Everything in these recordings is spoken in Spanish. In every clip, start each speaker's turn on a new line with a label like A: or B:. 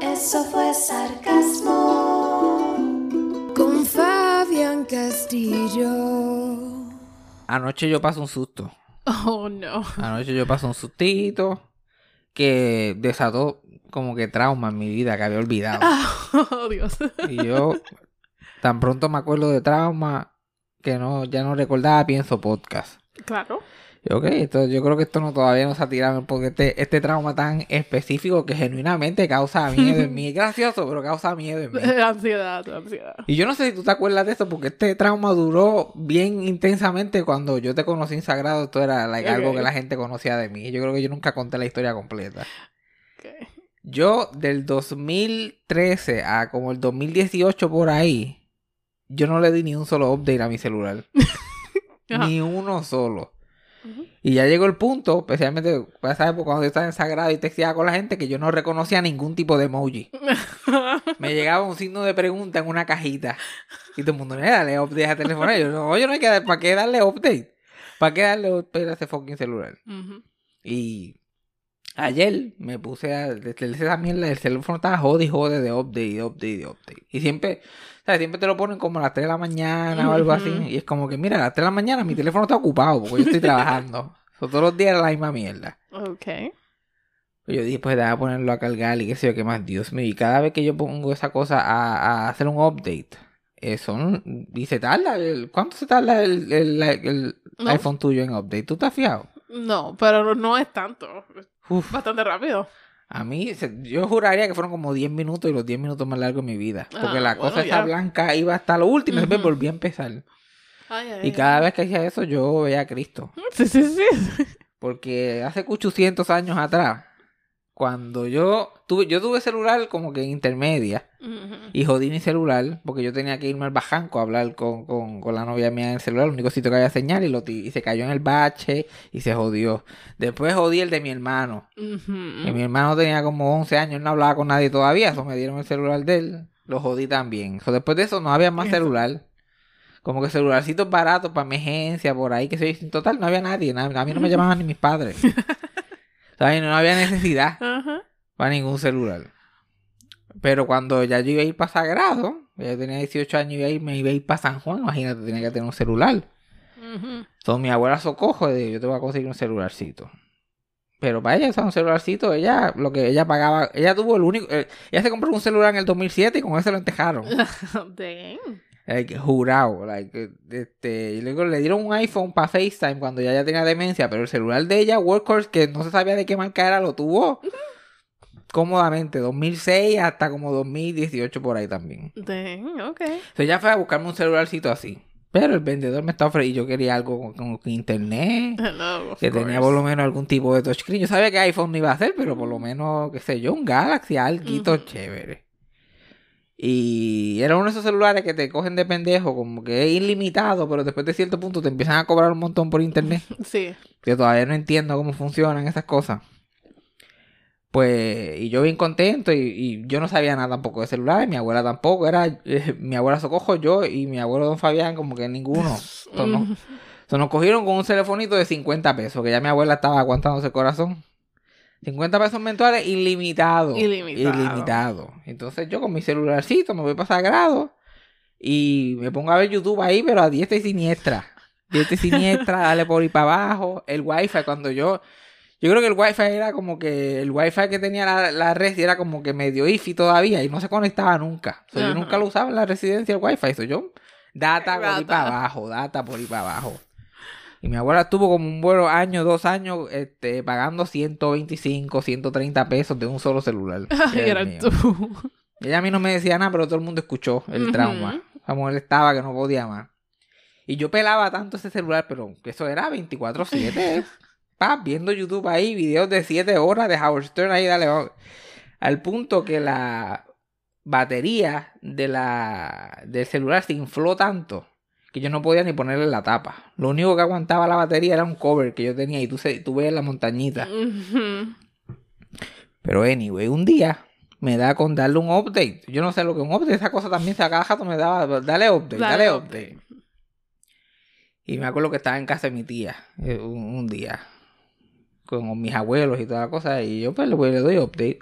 A: Eso fue sarcasmo.
B: Con Fabián Castillo.
C: Anoche yo pasé un susto.
B: Oh no.
C: Anoche yo pasé un sustito que desató como que trauma en mi vida que había olvidado.
B: Oh Dios.
C: Y yo tan pronto me acuerdo de trauma que no ya no recordaba, pienso podcast.
B: Claro.
C: Y ok, esto, yo creo que esto no todavía no se ha tirado porque este, este trauma tan específico que genuinamente causa miedo en mí. Es gracioso, pero causa miedo en mí.
B: ansiedad, ansiedad.
C: Y yo no sé si tú te acuerdas de esto, porque este trauma duró bien intensamente cuando yo te conocí en Sagrado. Esto era like, algo que la gente conocía de mí. Yo creo que yo nunca conté la historia completa.
B: Ok.
C: Yo, del 2013 a como el 2018 por ahí, yo no le di ni un solo update a mi celular. Ni uno solo. Y ya llegó el punto, especialmente para esa época cuando yo estaba en Sagrado y texteaba con la gente, que yo no reconocía ningún tipo de emoji. Me llegaba un signo de pregunta en una cajita. Y todo el mundo, "Eh, dale update a teléfono. Yo, no, oye, no hay que ¿para qué darle update? ¿Para qué darle update a ese fucking celular? Y ayer me puse a desde esa mierda, el teléfono estaba jode y jode de update, y update, y update. Y siempre, ¿sabes? Siempre te lo ponen como a las 3 de la mañana o algo así. Y es como que, mira, a las 3 de la mañana mi teléfono está ocupado porque yo estoy trabajando. So, todos los días era la misma mierda.
B: Ok.
C: Pues yo dije, pues ponerlo a cargar y qué sé yo, qué más, Dios mío. Y cada vez que yo pongo esa cosa a, a hacer un update, eh, son, y se tarda, el- ¿cuánto se tarda el, el- el
B: No.
C: iPhone tuyo en update? ¿Tú estás fiado?
B: No, pero no es tanto.
C: Uf.
B: bastante rápido.
C: A mí, yo juraría que fueron como 10 minutos y los 10 minutos más largos de mi vida. Porque
B: Ah,
C: la
B: bueno,
C: cosa esa
B: ya.
C: blanca iba hasta lo último y después
B: Ujú.
C: volví a empezar.
B: Ay, ay,
C: Y
B: ay.
C: cada vez que hacía eso, yo veía a Cristo.
B: Sí, sí, sí.
C: Porque hace 800 años atrás, cuando yo tuve, yo tuve celular como que intermedia
B: Ujú.
C: y jodí mi celular porque yo tenía que irme al bajanco a hablar con, con, con la novia mía en el celular, el único sitio que había señal y, lo, y se cayó en el bache y se jodió. Después jodí el de mi hermano.
B: Ujú.
C: Y mi hermano tenía como 11 años, él no hablaba con nadie todavía, eso me dieron el celular de él, lo jodí también. So, después de eso no había más
B: Eso.
C: celular. Como que celularcitos baratos para emergencia, por ahí, que se en total no había nadie, na- a mí no me llamaban ni mis padres. ¿Sabes? No había necesidad
B: Ajá.
C: para ningún celular. Pero cuando ya yo iba a ir para Sagrado, ya yo tenía 18 años y iba a ir, me iba a ir para San Juan, imagínate, tenía que tener un celular.
B: Ujú.
C: Entonces mi abuela socojo de yo te voy a conseguir un celularcito. Pero para ella, o sea, un celularcito, ella, lo que ella pagaba, ella tuvo el único, eh, ella se compró un celular en el 2007 y con eso lo entejaron. Like, jurado, like, este, y luego le dieron un iPhone para FaceTime cuando ya, ya tenía demencia, pero el celular de ella, Workhorse, que no se sabía de qué marca era, lo tuvo cómodamente, 2006 hasta como 2018 por ahí también.
B: Dang, ok.
C: Entonces ella fue a buscarme un celularcito así. Pero el vendedor me estaba ofreciendo, yo quería algo con, internet,
B: Hello,
C: que tenía por lo menos algún tipo de touchscreen. Yo sabía que iPhone no iba a hacer, pero por lo menos, qué sé yo, un Galaxy, algo chévere. Y era uno de esos celulares que te cogen de pendejo, como que es ilimitado, pero después de cierto punto te empiezan a cobrar un montón por internet.
B: Sí.
C: Que todavía no entiendo cómo funcionan esas cosas. Pues, y yo bien contento, y, y yo no sabía nada tampoco de celulares, mi abuela tampoco, era eh, mi abuela Socojo, yo y mi abuelo Don Fabián, como que ninguno. Entonces, no- entonces nos cogieron con un telefonito de 50 pesos, que ya mi abuela estaba aguantándose el corazón. 50 pesos mensuales ilimitado.
B: Ilimitado.
C: Ilimitado. Entonces yo con mi celularcito me voy para Sagrado y me pongo a ver YouTube ahí, pero a diestra y siniestra. Diestra y siniestra, dale por ahí para abajo. El wifi, cuando yo... Yo creo que el wifi era como que... El wifi que tenía la, la red era como que medio ifi todavía y no se conectaba nunca. O sea, yo nunca lo usaba en la residencia el wifi. Eso yo... Data por ahí para abajo, data por ahí para abajo. Y mi abuela estuvo como un buen año, dos años, este, pagando 125, 130 pesos de un solo celular.
B: Ay, era
C: mío.
B: tú.
C: Ella a mí no me decía nada, pero todo el mundo escuchó el trauma. La mujer estaba que no podía más. Y yo pelaba tanto ese celular, pero que eso era 24-7. ¿eh? Pa, viendo YouTube ahí, videos de 7 horas de Howard Stern ahí, dale. vamos. Al punto que la batería de la, del celular se infló tanto que yo no podía ni ponerle la tapa. Lo único que aguantaba la batería era un cover que yo tenía y tú, se, tú ves la montañita. Pero anyway, un día me da con darle un update. Yo no sé lo que es un update, esa cosa también se rato me daba, dale update, dale,
B: Dale
C: update. Y me acuerdo que estaba en casa de mi tía eh, un, un día con mis abuelos y toda la cosa y yo pues le doy update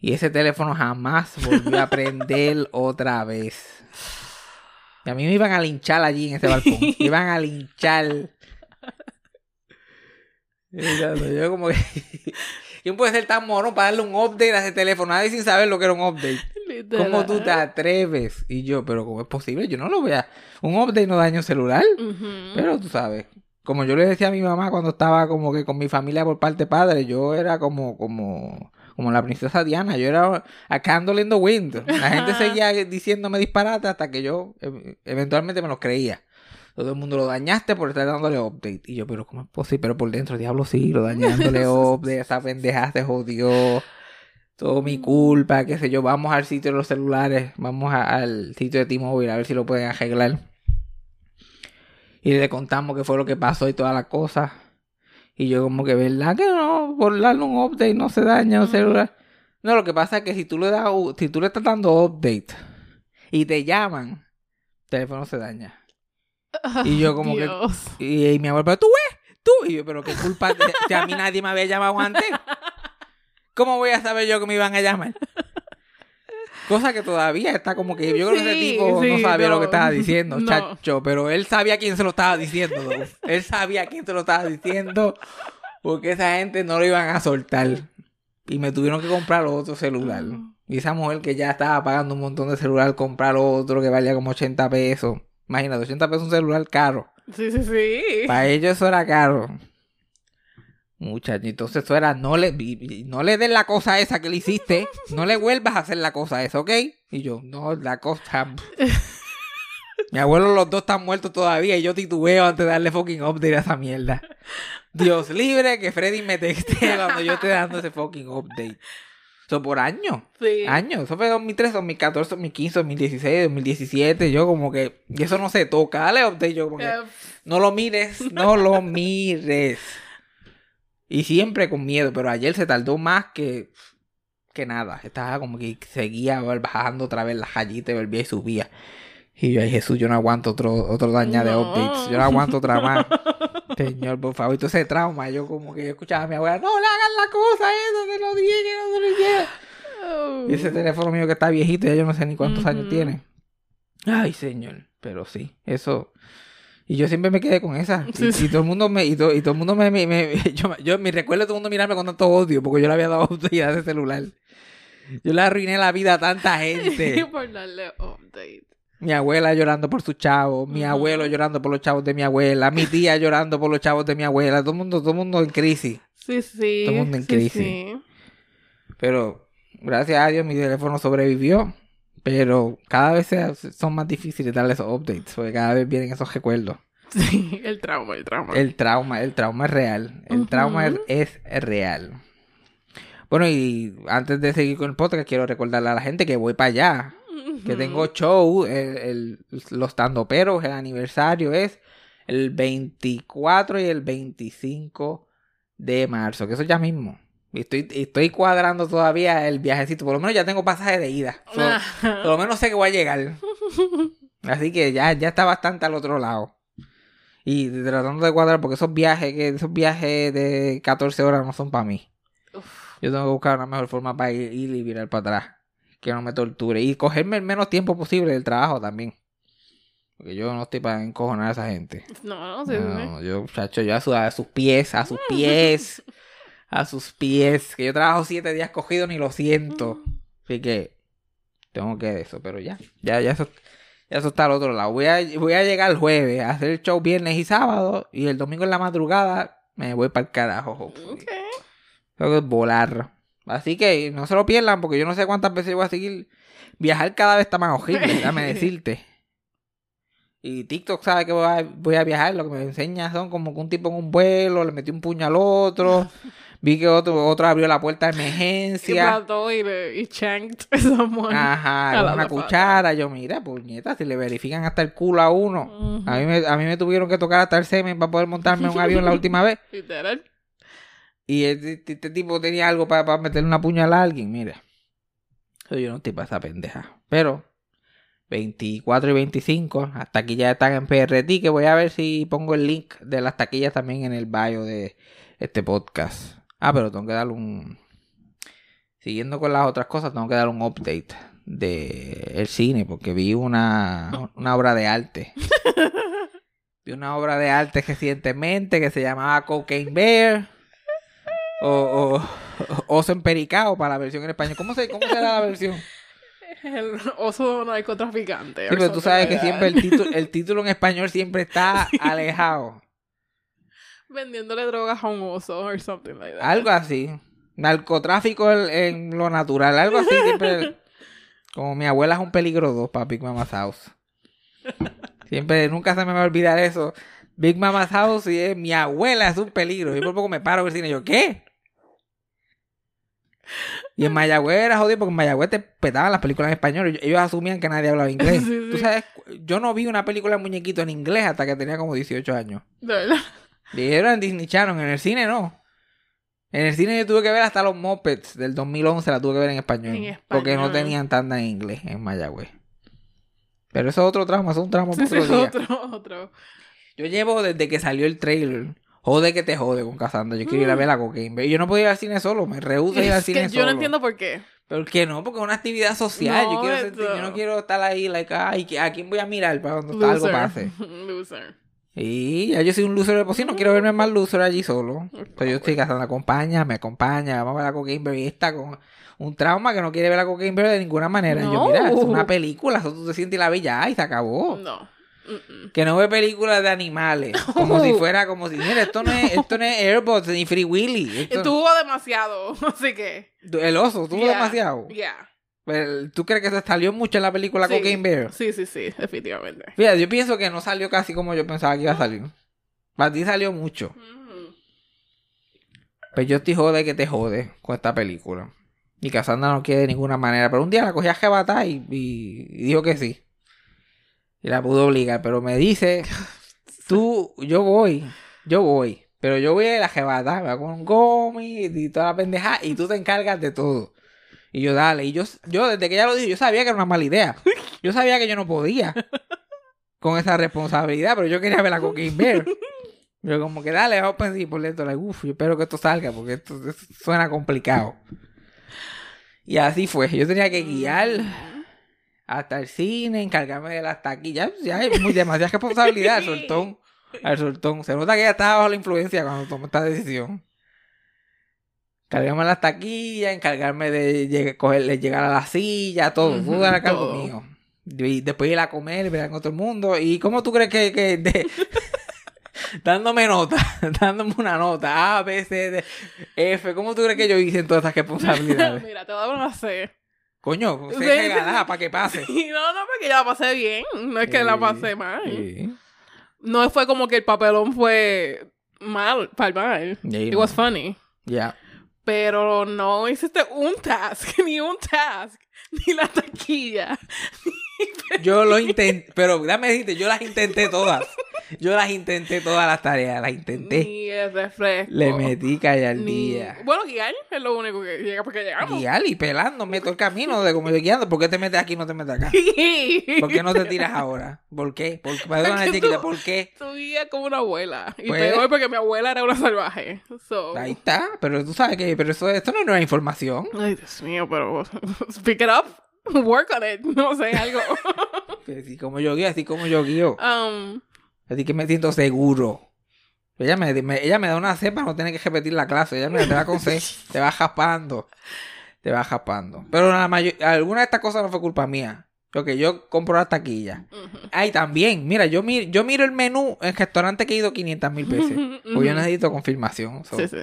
C: y ese teléfono jamás volvió a prender otra vez. Y a mí me iban a linchar allí en ese balcón. Me iban a linchar. Yo como que... ¿Quién puede ser tan morón para darle un update a ese teléfono? Nadie sin saber lo que era un update. ¿Cómo tú te atreves? Y yo, pero ¿cómo es posible? Yo no lo voy a... Un update no daña un celular. Pero tú sabes, como yo le decía a mi mamá cuando estaba como que con mi familia por parte padre, yo era como, como, como la princesa Diana, yo era a candle in the wind. La gente seguía diciéndome disparate hasta que yo eh, eventualmente me los creía. Todo el mundo lo dañaste por estar dándole update. Y yo, pero ¿cómo es posible? Pero por dentro, diablo, sí, lo dañé dándole update. Esa pendeja se jodió. Todo mi culpa, qué sé yo. Vamos al sitio de los celulares. Vamos a- al sitio de T-Mobile a ver si lo pueden arreglar. Y le contamos qué fue lo que pasó y todas las cosas. Y yo como que, ¿verdad que no? Por darle un update no se daña un celular. No, lo que pasa es que si tú le das, si tú le estás dando update y te llaman, el teléfono se daña. Y yo como que-. Y, y mi abuelo, pero tú ves, tú. Y yo, pero qué culpa, si a mí nadie me había llamado antes. ¿Cómo voy a saber yo que me iban a llamar? Cosa que todavía está como que yo creo que ese
B: Sí,
C: tipo no sabía lo que estaba diciendo,
B: No.
C: chacho, pero él sabía quién se lo estaba diciendo. Él sabía quién se lo estaba diciendo porque esa gente no lo iban a soltar. Y me tuvieron que comprar otro celular. Y esa mujer que ya estaba pagando un montón de celular, comprar otro que valía como 80 pesos. Imagínate, 80 pesos un celular caro.
B: Sí, sí, sí.
C: Para ellos eso era caro. Muchacho, entonces eso era, no le, no le den la cosa esa que le hiciste, no le vuelvas a hacer la cosa esa, ¿ok? Y yo, no, la cosa... Mi abuelo los dos están muertos todavía y yo titubeo antes de darle fucking update a esa mierda. Dios libre que Freddy me texte cuando yo esté dando ese fucking update. Eso por años.
B: Sí.
C: Años. Eso fue 2013, 2014, 2015, 2016, 2017. Yo como que... Y eso no se toca. Dale update. Yo como que...
B: Eh,
C: No lo mires, no lo mires. Y siempre con miedo, pero ayer se tardó más que, que nada. Estaba como que seguía bajando otra vez las rayitas, volvía y subía. Y yo, ay Jesús, yo no aguanto otro, otro daña de updates. Yo no aguanto otra más. Señor, por favor, entonces ese trauma, yo como que yo escuchaba a mi abuela, no le hagan la cosa esa, te lo dije, que no se lo hiciera.
B: oh.
C: Y ese teléfono mío que está viejito, ya yo no sé ni cuántos años tiene. Ay, señor, pero sí, eso. Y yo siempre me quedé con esa. Y,
B: Sí, sí.
C: y todo el mundo me, y, to- y todo el mundo me, me, me- yo, yo me recuerdo todo el mundo mirarme con tanto odio, porque yo le había dado autoridad a ese celular. Yo le arruiné la vida a tanta gente.
B: por darle update.
C: Mi abuela llorando por sus chavos, mi abuelo llorando por los chavos de mi abuela, mi tía llorando por los chavos de mi abuela, todo el mundo, todo el mundo en crisis.
B: Sí, sí.
C: Todo el mundo en
B: sí,
C: crisis.
B: sí.
C: Pero gracias a Dios mi teléfono sobrevivió. Pero cada vez son más difíciles darle esos updates. Porque cada vez vienen esos recuerdos.
B: Sí, el trauma, el trauma.
C: El trauma, el trauma es real. El trauma es, es real. Bueno, y antes de seguir con el podcast, quiero recordarle a la gente que voy para allá. Que tengo show. El, el- los tandoperos, el aniversario es el 24 y el 25 de marzo. Que eso ya mismo. Y estoy, estoy cuadrando todavía el viajecito. Por lo menos ya tengo pasaje de ida. So, por lo menos sé que voy a llegar. Así que ya, ya está bastante al otro lado. Y tratando de cuadrar, porque esos viajes, que esos viajes de 14 horas no son para mí. Yo tengo que buscar una mejor forma para ir, ir y virar para atrás. Que no me torture. Y cogerme el menos tiempo posible del trabajo también. Porque yo no estoy para encojonar a esa gente.
B: No, no sé.
C: No, yo, muchacho, yo a, su- a sus pies, a sus pies, a sus pies. Que yo trabajo siete días cogido ni lo siento. Así que tengo que eso, pero ya, ya, ya eso, ya eso está al otro lado. Voy a, voy a llegar el jueves a hacer el show viernes y sábado y el domingo en la madrugada me voy para el carajo.
B: Ok.
C: Tengo que volar. Así que no se lo pierdan porque yo no sé cuántas veces voy a seguir. Viajar cada vez está más horrible, déjame decirte. Y TikTok sabe que voy a, voy a viajar. Lo que me enseña son como que un tipo en un vuelo le metió un puño al otro. Vi que otro, otro abrió la puerta de
B: Y
C: emergencia.
B: plató y, le, y chanked a someone.
C: Ajá, con una cuchara. Yo, mira, puñeta, si le verifican hasta el culo a uno. A mí, me, a mí me tuvieron que tocar hasta el semen para poder montarme en un avión la última vez.
B: Literal.
C: Y este, tipo tenía algo para, meterle una puñalada a alguien, mira. Yo no estoy para esa pendeja. Pero 24 y 25, las taquillas están en PRT, que voy a ver si pongo el link de las taquillas también en el bio de este podcast. Ah, pero tengo que dar un... Siguiendo con las otras cosas, tengo que dar un update de el cine, porque vi una, una obra de arte. Vi una obra de arte recientemente que se llamaba Cocaine Bear. O, o Oso Empericao para la versión en español. ¿Cómo, se, cómo será la versión?
B: El oso narcotraficante.
C: Sí, pero tú sabes que siempre
B: that.
C: el título, el título en español siempre está alejado.
B: Vendiéndole drogas a un oso or something like that.
C: Algo así. Narcotráfico en, lo natural. Algo así siempre. Como mi abuela es un peligro 2 para Big Mama's House. Siempre, nunca se me va a olvidar eso. Big Mama's House y es, mi abuela es un peligro. Yo por poco me paro del cine. Yo, ¿qué? Y en Mayagüez era jodido porque en Mayagüez te petaban las películas en español. Ellos- asumían que nadie hablaba inglés.
B: Sí,
C: Tú sabes, yo no vi una película de muñequito en inglés hasta que tenía como 18 años.
B: De verdad.
C: Dijeron en Disney Channel, en el cine no. En el cine yo tuve que ver hasta los Muppets del 2011, la tuve que ver en español.
B: En español.
C: Porque no tenían tanda en inglés en Mayagüez. Pero eso es otro tramo, eso es un tramo
B: Sí,
C: para otro día.
B: otro, otro.
C: Yo llevo desde que salió el trailer. Jode que te jode con Cassandra. Yo quiero ir a ver la cocaine. Yo no puedo ir al cine solo, me rehuso a ir al
B: Mm.
C: Cine
B: que
C: solo.
B: yo no entiendo por qué.
C: ¿Por qué no? Porque es una actividad social. yo, quiero sentir- yo no quiero estar ahí, like, ay, ¿a quién voy a mirar para cuando algo
B: Loser.
C: pase?
B: Loser.
C: Y ya yo soy un loser de por sí, no quiero verme más loser allí solo. Pero yo estoy casando, acompaña, me acompaña, vamos a ver la Cocaine está con un trauma que no quiere ver la Cocaine Bear de ninguna manera. Y yo,
B: No.
C: mira, es una película, eso tú te sientes y la ves ya y se acabó.
B: No.
C: Que no ve películas de animales, como si fuera, como si, mira, esto no es, esto no es Airbots ni Free Willy. Esto-
B: Estuvo demasiado, así que.
C: el oso, tuvo
B: Yeah,
C: demasiado.
B: Yeah.
C: Pero, ¿Tú crees que se salió mucho en la película
B: Sí.
C: Cocaine Bear?
B: Sí, sí, sí, definitivamente.
C: Fíjate, yo pienso que no salió casi como yo pensaba que iba a salir. Para ti salió mucho.
B: Mm.
C: Pues yo estoy jode que te jode con esta película. Y Cassandra no quiere de ninguna manera. Pero un día la cogí a jebatar y, y- y dijo que sí. Y la pudo obligar. Pero me dice, tú, yo voy, yo voy. Pero yo voy a la jebata, me voy comer un gomi y toda la pendeja. Y tú te encargas de todo. Y yo, dale. Y yo, yo desde que ella lo dijo, yo sabía que era una mala idea. Yo sabía que yo no podía con esa responsabilidad. Pero yo quería ver la Cocaine Bear. Yo como que dale, a pensar por dentro, like, uf, yo espero que esto salga porque esto, esto suena complicado. Y así fue, yo tenía que guiar hasta el cine, encargarme de las taquillas, ya hay muy demasiada responsabilidad al soltón, al soltón. Se nota que ella estaba bajo la influencia cuando tomó esta decisión. Encargarme de las taquillas, encargarme de lleg- cogerle, llegar a la silla, todo,
B: Ujú,
C: todo era cargo
B: todo.
C: mío. Y después ir a comer, ver con otro el mundo. ¿Y cómo tú crees que, que de- dándome nota, dándome una nota, A, B, C, D, F. ¿Cómo tú crees que yo hice en todas estas responsabilidades?
B: Mira, te voy a dar una C.
C: Coño,
B: Sí, sí.
C: ganar para que pase.
B: Y no, no, porque yo la pasé bien. No es que la
C: Sí,
B: pasé mal.
C: sí.
B: No fue como que el papelón fue mal, para el mal.
C: Sí,
B: It was funny.
C: Ya.
B: Pero no hiciste un task, ni un task, ni la taquilla.
C: Yo lo intenté, pero déjame decirte, yo las intenté todas. Yo las intenté todas las tareas, las intenté.
B: Ni el refresco.
C: Le metí al
B: Ni...
C: día.
B: Bueno, guiar es lo único que llega porque llegamos.
C: Y Ali pelándome todo el camino de como yo guiando. ¿Por qué te metes aquí y no te metes acá? ¿Por qué no te tiras ahora? ¿Por qué? ¿Por qué? Perdona, chiquita, ¿por qué?
B: Tu guía como una abuela. Y
C: Pues-
B: peor porque mi abuela era una salvaje. So...
C: Ahí está, pero tú sabes que pero eso, esto no es nueva información.
B: Ay, Dios mío, pero speak it up. Work on it. No sé, algo.
C: Así como yo guío, así como yo guío.
B: um,
C: Así que me siento seguro. Ella me, me- ella me da una C para no tener que repetir la clase. Ella me te va con C. Te va jaspando. Te va jaspando. Pero la alguna de estas cosas no fue culpa mía. Porque yo compro la taquilla.
B: ujú.
C: Ay, también. Mira, yo, mi- yo miro el menú en restaurante que he ido 500 mil veces. Pues yo necesito confirmación. so.
B: Sí, sí.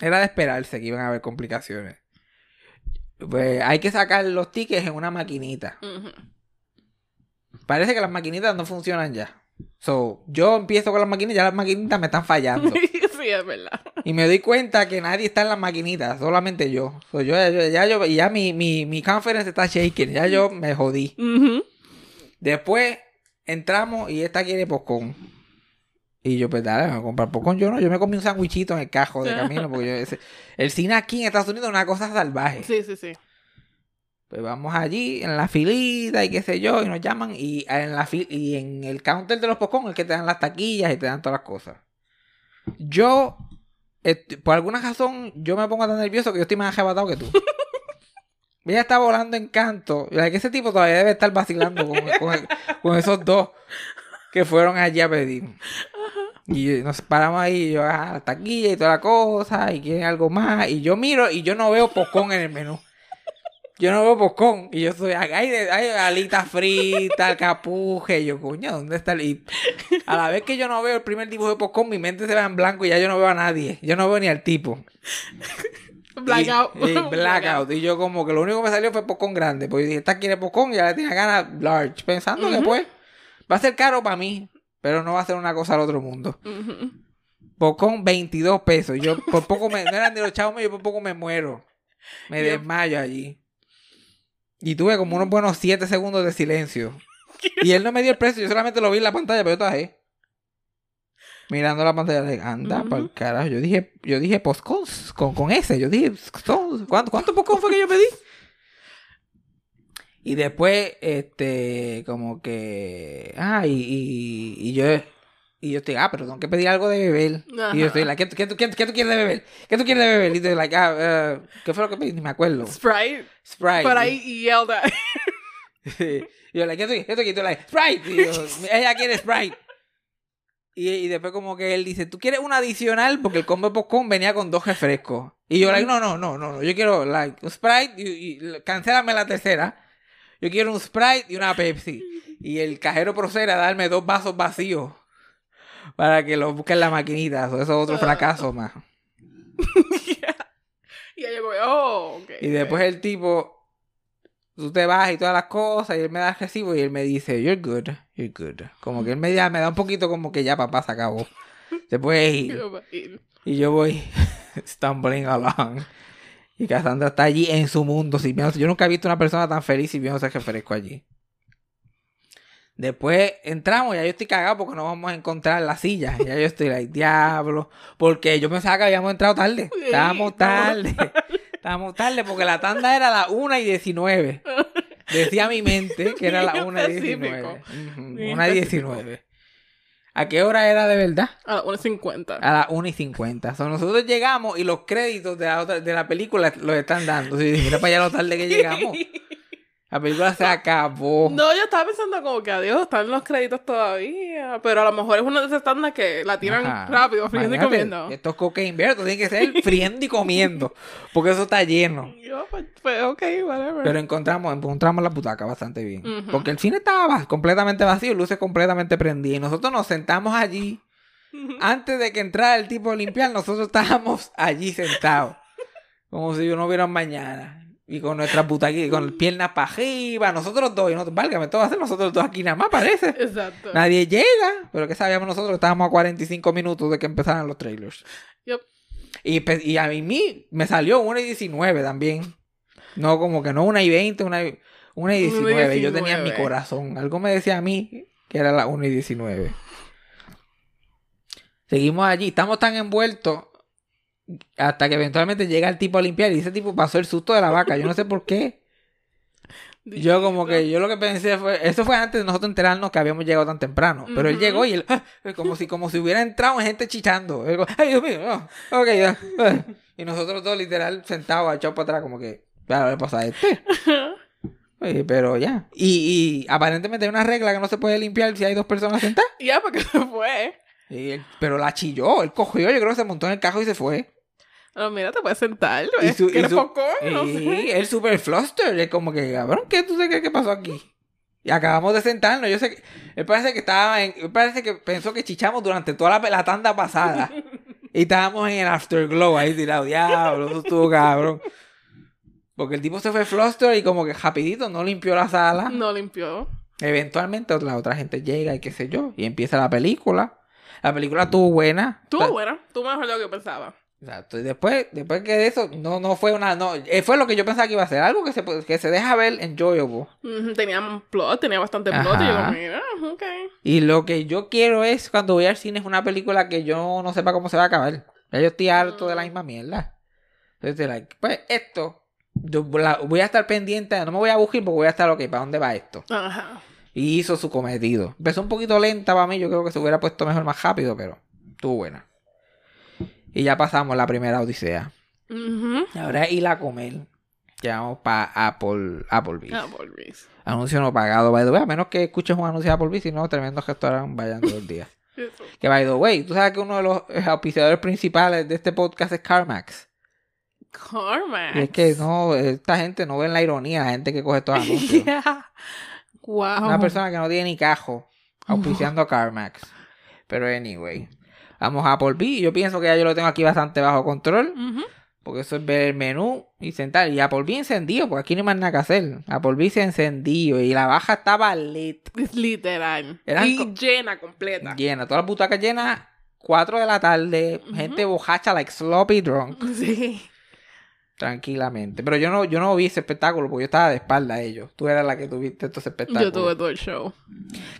C: Era de esperarse que iban a haber complicaciones. Pues hay que sacar los tickets en una maquinita. Parece que las maquinitas no funcionan ya. So, yo empiezo con las maquinitas, ya las maquinitas me están fallando.
B: sí, es verdad.
C: y me doy cuenta que nadie está en las maquinitas, solamente yo. So, yo, yo- ya yo, ya mi, mi, mi conference está shaking, ya yo me jodí. Después entramos y esta quiere popcorn. Y yo, pues dale, me voy a comprar popcorn. Yo no, yo me comí un sandwichito en el cajo de camino, porque yo, ese- el cine aquí en Estados Unidos es una cosa salvaje.
B: Sí, sí, sí.
C: Pues vamos allí en la filita y qué sé yo, y nos llaman y en la fi- y en el counter de los popcorn es que te dan las taquillas y te dan todas las cosas. Yo, este, por alguna razón, yo me pongo tan nervioso que yo estoy más arrebatado que tú. Ella está volando en canto. que ese tipo todavía debe estar vacilando con, con- con esos dos que fueron allí a pedir. Y nos paramos ahí, y yo, ah, la taquilla y toda la cosa, y quieren algo más. Y yo miro y yo no veo popcorn en el menú. Yo no veo popcorn. Y yo soy, hay, hay alitas fritas, capuje. Y yo, coño, ¿dónde está el...? Y a la vez que yo no veo el primer dibujo de popcorn, mi mente se va en blanco y ya yo no veo a nadie. Yo no veo ni al tipo.
B: Blackout.
C: Y, y blackout. Y yo como que lo único que me salió fue popcorn grande. Porque dije, esta quiere popcorn y ya le tiene ganas large. Pensando que pues va a ser caro para mí. Pero no va a ser una cosa al otro mundo.
B: Ujú.
C: Popcorn 22 pesos. Yo por poco me... No eran ni los chavos, yo por poco me muero. Me
B: Yo-
C: desmayo allí. Y tuve como unos buenos 7 segundos de silencio. Y él no me dio el precio. Yo solamente lo vi en la pantalla, pero yo estaba ahí. Mirando la pantalla, de anda,
B: Ujú.
C: pa'l carajo. Yo dije, yo dije postcon con, con ese. Yo dije, ¿cuánto, cuánto fue que yo pedí? Y después, este, como que, ah, y, y, y yo, y yo estoy, ah, pero tengo que pedir algo de beber. Y yo estoy,
B: Ajá.
C: like, ¿qué, qué, qué, qué tú quieres de beber? ¿Qué tú quieres de beber? Y estoy, like, ah, eh, ¿qué fue lo que pedí? Ni me acuerdo.
B: Sprite.
C: Sprite.
B: But I yelled at.
C: Y yo, like, ¿qué tú quieres? ¿Qué tú quieres? Like, Sprite. Y yo, ella quiere Sprite. Y, y después como que él dice, ¿tú quieres un adicional? Porque el combo popcorn venía con dos refrescos. Y yo, like, no, no, no, no, no. Yo quiero, like, un Sprite y, y cancélame la tercera. Yo quiero un Sprite y una Pepsi. Y el cajero procede a darme dos vasos vacíos para que los busque en la maquinita. Eso es otro fracaso más.
B: Y ella como, oh.
C: Y después el tipo, tú te vas y todas las cosas, y él me da el recibo y él me dice, you're good, you're good. Como que él me da, me da un poquito como que ya papá se acabó. Se puede ir.
B: Y
C: yo voy stumbling along. Y Cassandra está allí en su mundo sirviéndose. Yo nunca he visto una persona tan feliz sirviéndose refresco allí. Después entramos, ya yo estoy cagado porque no vamos a encontrar la silla. Ya yo estoy like, diablo. Porque yo pensaba que habíamos entrado tarde. Estábamos tarde. Estábamos tarde porque la tanda era la 1 y 19. Decía mi mente que era la
B: Bien
C: 1 y
B: específico.
C: 19. Ujú,
B: Bien
C: 1 y 19. ¿A qué hora era de verdad?
B: A las 1.50.
C: A las 1 y 50. So, nosotros llegamos y los créditos de la, otra- de la película los están dando. Sí, mira para allá lo tarde que llegamos. La película se acabó.
B: No, yo estaba pensando como que adiós, están los créditos todavía. Pero a lo mejor es una de esas tandas que la tiran
C: Ajá.
B: rápido, friendo y comiendo.
C: Esto es cocaine bear, esto tiene que ser friendo y comiendo. Porque eso está lleno.
B: Yo, pues, pues, ok, whatever.
C: Pero encontramos, encontramos la butaca bastante bien. Porque el cine estaba completamente vacío, luces completamente prendidas. Y nosotros nos sentamos allí. Antes de que entrara el tipo a limpiar, nosotros estábamos allí sentados. Como si no hubiera mañana. Y con nuestras butaquitas, con piernas para arriba, nosotros dos. Y nosotros, válgame, todo va a ser nosotros dos aquí nada más, parece.
B: Exacto.
C: Nadie llega. Pero que sabíamos nosotros estábamos a 45 minutos de que empezaran los trailers. Y, y a mí me salió 1 y 19 también. No, como que no 1 y 20, 1 y, 1 y 19. Yo tenía en mi
B: 19.
C: corazón. Algo me decía a mí que era la 1 y 19. Seguimos allí, estamos tan envueltos hasta que eventualmente llega el tipo a limpiar y ese tipo pasó el susto de la vaca. Yo no sé por qué. Yo como que, yo lo que pensé fue, eso fue antes de nosotros enterarnos que habíamos llegado tan temprano. Pero él llegó y él, ah, como si, como si hubiera entrado en gente chichando. Él, Ay, Dios mío, no. Ok, ya. ah". Y nosotros dos literal sentados, echados para atrás, como que, claro, le pasa a este. Oye, pero ya. Y, y aparentemente hay una regla que no se puede limpiar si hay dos personas sentadas.
B: Ya, porque se fue.
C: Y él- pero la chilló, él cogió, yo creo que se montó en el carro y se fue.
B: No, mira, te puedes sentar.
C: Y
B: ¿ves?
C: su- y
B: ¿Quieres
C: su-
B: popcorn? No
C: y
B: sé.
C: él super fluster, es como que, cabrón, ¿qué tú sabes qué, qué pasó aquí? Y acabamos de sentarnos, yo sé que, él parece que estaba en, él parece que pensó que chichamos durante toda la, la tanda pasada. y estábamos en el afterglow ahí tirado, diablo, eso estuvo cabrón. Porque el tipo se fue fluster y como que rapidito no limpió la sala.
B: No limpió.
C: Eventualmente la otra gente llega y qué sé yo, y empieza la película. La película estuvo buena.
B: Estuvo buena. Estuvo mejor de lo que pensaba.
C: Exacto. Y después, después que de eso, no, no fue una, no, eh, fue lo que yo pensaba que iba a ser, algo que se, que se deja ver enjoyable.
B: Ujú, Tenía un plot, tenía bastante plot. Y yo, mira, ok.
C: Y lo que yo quiero es, cuando voy al cine, es una película que yo no sepa cómo se va a acabar. Ya yo estoy harto de la misma mierda. Entonces, like, pues esto, yo la- voy a estar pendiente, no me voy a buscar porque voy a estar, ok, ¿para dónde va esto?
B: Ajá.
C: Y hizo su cometido. Empezó un poquito lenta para mí, yo creo que se hubiera puesto mejor más rápido, pero estuvo buena. Y ya pasamos la primera odisea. Ahora ir a comer. Ya vamos para Apple, Applebee's.
B: Applebee's.
C: Anuncio no pagado, by the way. A menos que escuches un anuncio de Applebee's, si no, tremendo restaurante vayan todo el día.
B: Eso.
C: que by the way, tú sabes que uno de los eh, auspiciadores principales de este podcast es CarMax.
B: Carmax.
C: Y es que no, esta gente no ve la ironía, la gente que coge estos anuncios.
B: Yeah. Wow.
C: Una persona que no tiene ni cajo auspiciando a CarMax. Pero anyway, vamos a Applebee's. Yo pienso que ya yo lo tengo aquí bastante bajo control. Porque eso es ver el menú y sentar. Y Applebee's encendido, porque aquí no hay más nada que hacer. Applebee's encendido y la baja estaba lit.
B: Es literal.
C: Eran
B: y
C: co-
B: llena completa.
C: Llena, todas las butacas llenas. 4 de la tarde, gente bojacha, like sloppy drunk,
B: Sí.
C: Tranquilamente. Pero yo no, yo no vi ese espectáculo porque yo estaba de espalda a ellos. Tú eras la que tuviste estos espectáculos.
B: Yo tuve todo el show.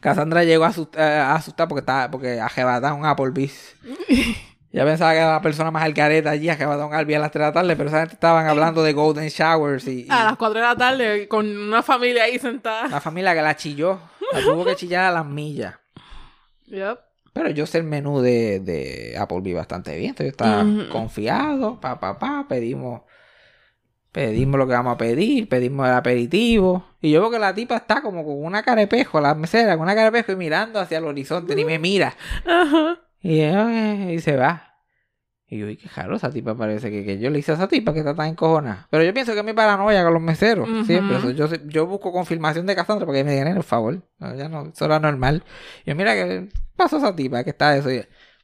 C: Cassandra llegó asust- eh, asustada porque estaba, porque ajebataba un Applebee's. Ya pensaba que era la persona más algareta allí, ajebataba un Albi a las 3 de la tarde, pero esa gente estaban hablando de Golden Showers y, y
B: A las 4 de la tarde, con una familia ahí sentada.
C: la familia que la chilló. La tuvo que chillar a las millas.
B: Yep.
C: Pero yo sé el menú de, de Applebee bastante bien. Entonces yo estaba confiado. Pa, pa, pa. Pedimos. Pedimos lo que vamos a pedir. Pedimos el aperitivo. Y yo veo que la tipa está como con una carepejo, la mesera, con una carepejo y mirando hacia el horizonte. Ni me mira.
B: Ajá.
C: Y, eh, y se va. Y yo, y qué jaro, esa tipa parece que, que yo le hice a esa tipa que está tan encojona. Pero yo pienso que es mi paranoia con los meseros. Siempre. Eso, yo, yo busco confirmación de Cassandra para que me digan, por favor. No, ya no, eso era normal. Y yo, mira, ¿qué pasó esa tipa? que está eso?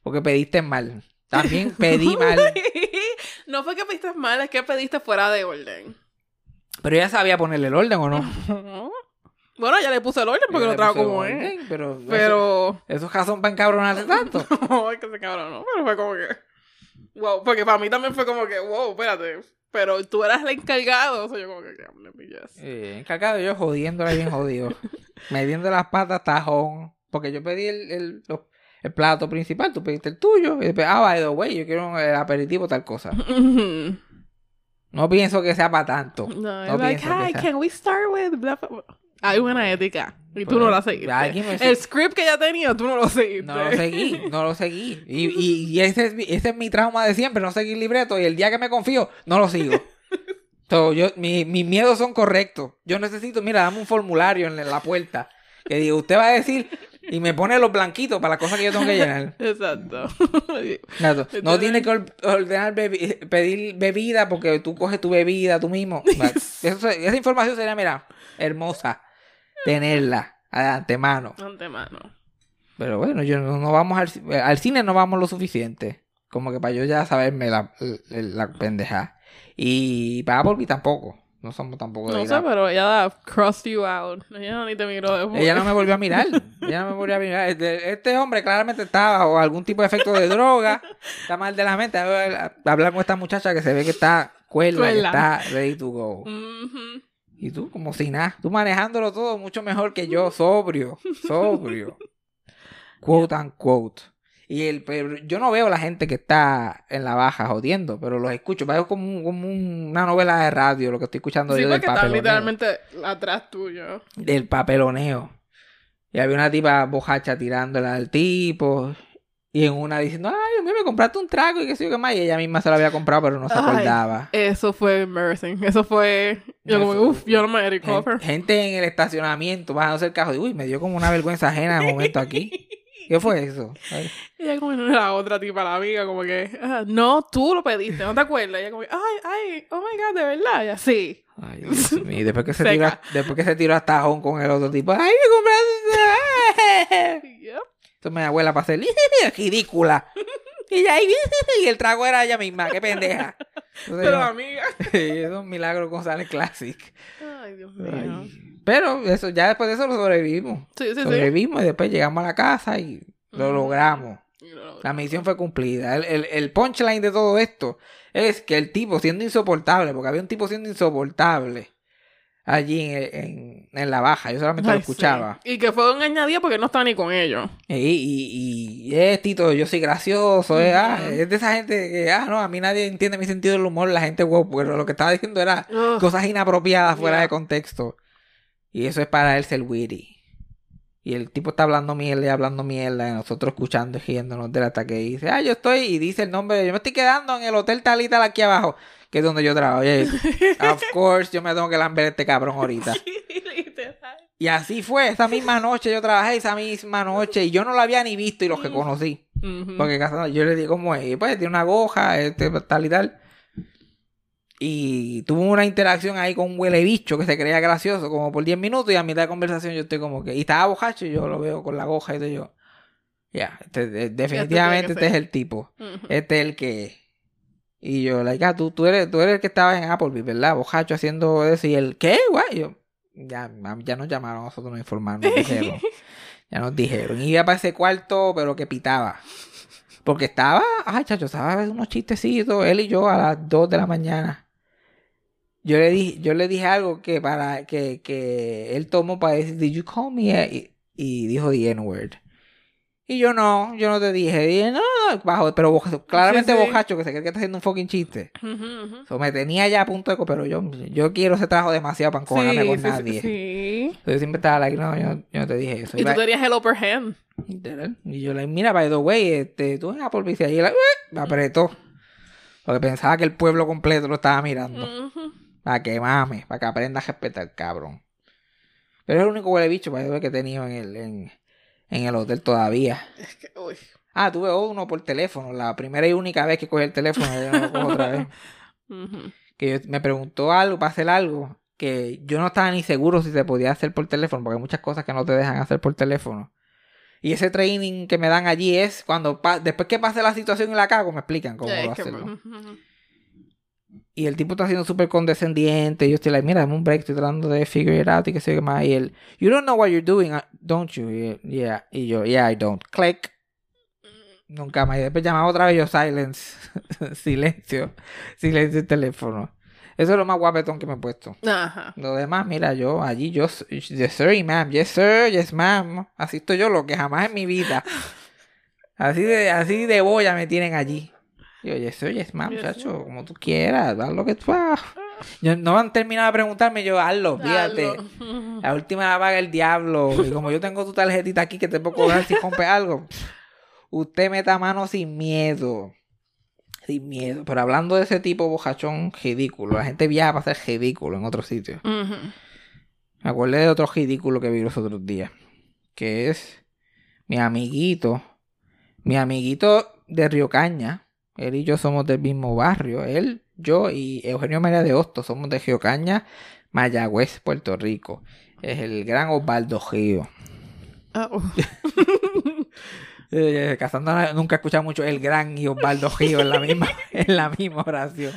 C: Porque pediste mal. También pedí mal.
B: no fue que pediste mal, es que pediste fuera de orden.
C: Pero ella sabía ponerle el orden o no.
B: Bueno, ya le puse el orden porque lo trajo como es.
C: Pero,
B: Pero.
C: eso es razón para encabronarse tanto.
B: No, es que se cabrón, no. Pero fue como que. Wow, porque para mí también fue como que, wow, espérate. Pero tú eras el encargado. O sea, yo como que, "Yeah, let me guess".
C: Eh, encargado yo jodiéndola bien jodido. Metiendo las patas tajón. Porque yo pedí el, el, los- el plato principal, tú pediste el tuyo. Y después, ah, by the way, yo quiero el aperitivo, tal cosa. No pienso que sea para tanto.
B: No,
C: No
B: es like,
C: sea.
B: can we start with blah, blah, blah"? Hay una ética. Y tú no la seguiste.
C: Pues, me-
B: El script que ya tenía, tú no lo seguiste.
C: No lo seguí, no lo seguí. Y, y, y ese, es mi, ese es mi trauma de siempre, no seguir libreto. Y el día que me confío, no lo sigo. So, yo, mi- mis miedos son correctos. Yo necesito, mira, dame un formulario en la puerta. Que diga, usted va a decir, y me pone los blanquitos para las cosas que yo tengo que llenar.
B: Exacto.
C: No tienes que or- ordenar bebi- pedir bebida porque tú coges tu bebida tú mismo. Eso- esa información sería, mira, hermosa tenerla de antemano.
B: Antemano.
C: Pero bueno, yo no, no vamos al, al cine, no vamos lo suficiente. Como que para yo ya saberme la, la, la pendeja. Y para Applebee tampoco. No somos tampoco de
B: No sé, pero ella crossed you out. Ella ni te miró después.
C: Ella no me volvió a mirar. Ella no me volvió a mirar. Este, este hombre claramente está bajo algún tipo de efecto de droga. Está mal de la mente. Hablar con esta muchacha que se ve que está cuerda, que está ready to go. Y tú, como si nada. Tú manejándolo todo mucho mejor que yo, sobrio. Sobrio. quote unquote. Y el, pero yo no veo la gente que está en la baja jodiendo, pero los escucho. Veo como, como una novela de radio lo que estoy escuchando
B: Sí,
C: yo del papeloneo.
B: literalmente atrás tuyo.
C: Del papeloneo. Y había una tipa bojacha tirándola al tipo. Y en una diciendo, ay, me compraste un trago y qué sé yo qué más. Y ella misma se lo había comprado, pero no se
B: Ay.
C: acordaba.
B: Eso fue embarrassing. Eso fue. Yo, como,
C: Eso-
B: uff, yo no me recover.
C: Gente en el estacionamiento bajándose el carro. y, Uy, me dio como una vergüenza ajena de momento aquí. ¿Qué fue eso? Ay,
B: Ella como la otra tipa, la amiga, como que, ah, no, tú lo pediste, ¿no te acuerdas? Ella como, que, ay, ay, oh my god, de verdad, y así.
C: Ay, Dios mío. Y después que se tiró, después que se tiró hasta tajón con el otro tipo, ay, me compraste.
B: Yep.
C: Esto mi abuela para hacer ridícula. Y ya, y el trago era ella misma, qué pendeja. Entonces,
B: Pero
C: yo-
B: amiga.
C: es un milagro González Classic.
B: Ay, Dios mío.
C: Ay. Pero eso, ya después de eso lo sobrevivimos.
B: Sí, sí, sí.
C: Sobrevivimos y después llegamos a la casa y lo logramos. La misión fue cumplida. El, el, el punchline de todo esto es que el tipo siendo insoportable, porque había un tipo siendo insoportable allí en, en, en la baja, yo solamente
B: Ay,
C: lo escuchaba.
B: sí. Y que fue un añadido porque no estaba ni con ellos.
C: Y, y, y es Tito, yo soy gracioso, es, ah, es de esa gente que, ah, no, a mí nadie entiende mi sentido del humor, la gente, wow, pero lo que estaba diciendo era cosas inapropiadas fuera de contexto. Y eso es para él ser witty. Y el tipo está hablando mierda y hablando mierda, y nosotros escuchando y riéndonos del ataque. Y dice, ah, yo estoy, y dice el nombre, yo me estoy quedando en el hotel tal y tal aquí abajo, que es donde yo trabajo. Y, of course, yo me tengo que lamber este cabrón ahorita. Y así fue, esa misma noche yo trabajé, esa misma noche, y yo no lo había ni visto y los que conocí.
B: Ujú.
C: Porque casa- yo le digo, ¿cómo es? Y pues tiene una goja, este, tal y tal. Y tuvo una interacción ahí con un huele bicho que se creía gracioso, como por 10 minutos, y a mitad de conversación yo estoy como que. Y estaba bojacho y yo lo veo con la goja y todo yo. Ya, este, de- definitivamente este es el tipo. Este es el que. Y yo, like, ah, tú, tú, eres, tú eres el que estaba en Applebee's, ¿verdad? Bojacho haciendo eso. Y el, ¿qué? Guay. Y yo, ya, ya nos llamaron, nosotros nos informaron, nos dijeron. ya nos dijeron. Y iba para ese cuarto, pero que pitaba. Porque estaba, ay, chacho, estaba unos chistecitos, él y yo a las 2 de la mañana. Yo le dije, yo le dije algo que para que, que él tomó para decir, did you call me? a-" Y, y dijo the N-word. Y yo no, yo no te dije, dije, no, bajo, pero claramente
B: sí.
C: bojacho que se cree que está haciendo un fucking chiste. So, me tenía ya a punto de pero yo, yo quiero ese trabajo demasiado para encojonarme
B: Sí,
C: con nadie.
B: sí.
C: So, yo siempre estaba like, no, yo, yo no te dije eso.
B: Y
C: Iba-
B: tú tenías el upper hand.
C: Y yo le mira, by the way, este, tú en Applebee's y ahí la- me apretó. Porque pensaba que el pueblo completo lo estaba mirando.
B: Ujú.
C: Para que mames, para que aprenda a respetar, cabrón. Pero es el único huele bicho way, que he tenido en el, en, en el hotel todavía.
B: Es que, uy.
C: Ah, tuve uno por teléfono. La primera y única vez que cogí el teléfono, yo no lo cojo otra vez. Que yo- me preguntó algo para hacer algo. Que yo no estaba ni seguro si se podía hacer por teléfono. Porque hay muchas cosas que no te dejan hacer por teléfono. Y ese training que me dan allí es cuando después que pase la situación y la cago, me explican cómo
B: que-
C: hacerlo. Y el tipo está siendo súper condescendiente. Y yo estoy like, mira, dame un break, estoy tratando de figure it out y que sé qué más. Y él, you don't know what you're doing, uh, don't you? Y, él, yeah. Y yo, yeah, I don't. Click. Nunca más. Y después llamaba otra vez yo, silence. Silencio. Silencio el teléfono. Eso es lo más guapetón que me he puesto.
B: Ajá.
C: Lo demás, mira, yo allí, yo, yes sir, y ma'am, yes sir, yes ma'am. Así estoy yo, lo que jamás en mi vida. Así de, así de boya me tienen allí. Yo, yes sir, yes ma'am,
B: Yes,
C: chacho, como tú quieras, haz lo que tú hagas. Yo, no han terminado de preguntarme, yo, hazlo, fíjate.
B: Hazlo.
C: La última la paga el diablo. Y como yo tengo tu tarjetita aquí que te puedo cobrar si compras algo, usted meta mano sin miedo. Sin miedo. Pero hablando de ese tipo bojachón ridículo, la gente viaja para ser ridículo en otros sitios.
B: Ujú.
C: Me acordé de otro ridículo que vi los otros días. Que es mi amiguito. Mi amiguito de Río Caña. Él y yo somos del mismo barrio. Él, yo y Eugenio María de Hostos somos de Río Caña, Mayagüez, Puerto Rico. Es el gran Osvaldo Gío.
B: Ah, uh.
C: Eh, Casando nunca he escuchado mucho el gran y Osvaldo Gío en la misma, en la misma oración.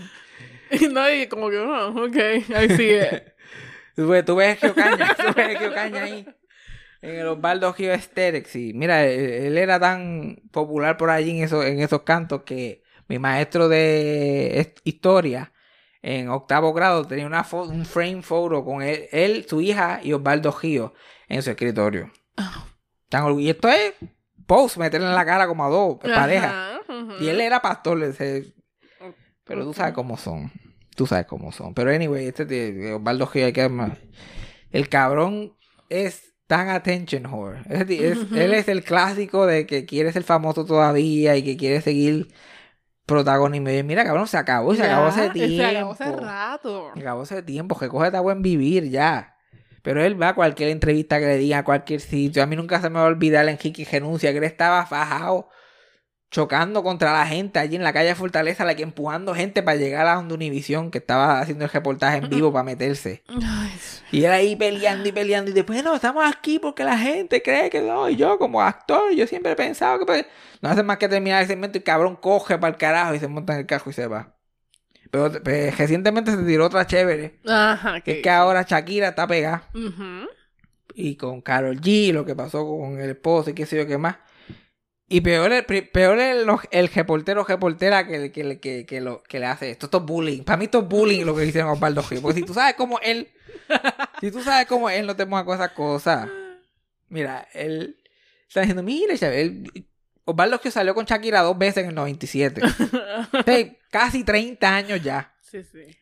B: Y no, y como que, oh, ok, ahí sigue.
C: Tú ves, tú ves Gio Caña, tú ves Gio Caña ahí. En el Osvaldo Gio Aesthetics. Y mira, él, él era tan popular por allí en, esos en esos cantos que mi maestro de historia en octavo grado tenía una un frame photo con él, él, su hija y Osvaldo Gio en su escritorio. Tan orgu- y esto es post, meterle en la cara como a dos parejas.
B: Ajá.
C: Y él era pastor, ese- pero tú sabes cómo son. Tú sabes cómo son. Pero anyway, este tío, Osvaldo Gil, hay que más. El cabrón es tan attention whore. Tío es- Él es el clásico de que quiere ser famoso todavía y que quiere seguir protagonismo. Y mira, cabrón, se acabó, se acabó hace tiempo.
B: Se acabó hace rato.
C: Se acabó hace tiempo, que coge a buen vivir ya. Pero él va a cualquier entrevista que le diga a cualquier sitio. A mí nunca se me va a olvidar en Kiki Renuncia que él estaba fajado chocando contra la gente allí en la calle Fortaleza, la que empujando gente para llegar a donde Univisión, que estaba haciendo el reportaje en vivo para meterse. Y él ahí peleando y peleando. Y después, no, estamos aquí porque la gente cree que no. Y yo, como actor, yo siempre he pensado que pues, no hace más que terminar el segmento y el cabrón coge para el carajo y se monta en el carro y se va. Pero pues, recientemente se tiró otra chévere.
B: Ajá,
C: Que es que ahora Shakira está pegada. Y con Carol G, lo que pasó con el esposo y qué sé yo qué más. Y peor, el, peor el, el reportero o reportera que, que, que, que, lo, que le hace esto. Esto es bullying. Para mí esto es bullying lo que dicen a Osvaldo Gil. Porque si tú sabes cómo él... si tú sabes cómo él no te ponga con esas cosas. Mira, él está diciendo, mira, Isabel, Osvaldo Gil salió con Shakira dos veces en el 97. O sea, casi 30 años ya.
B: Sí, sí.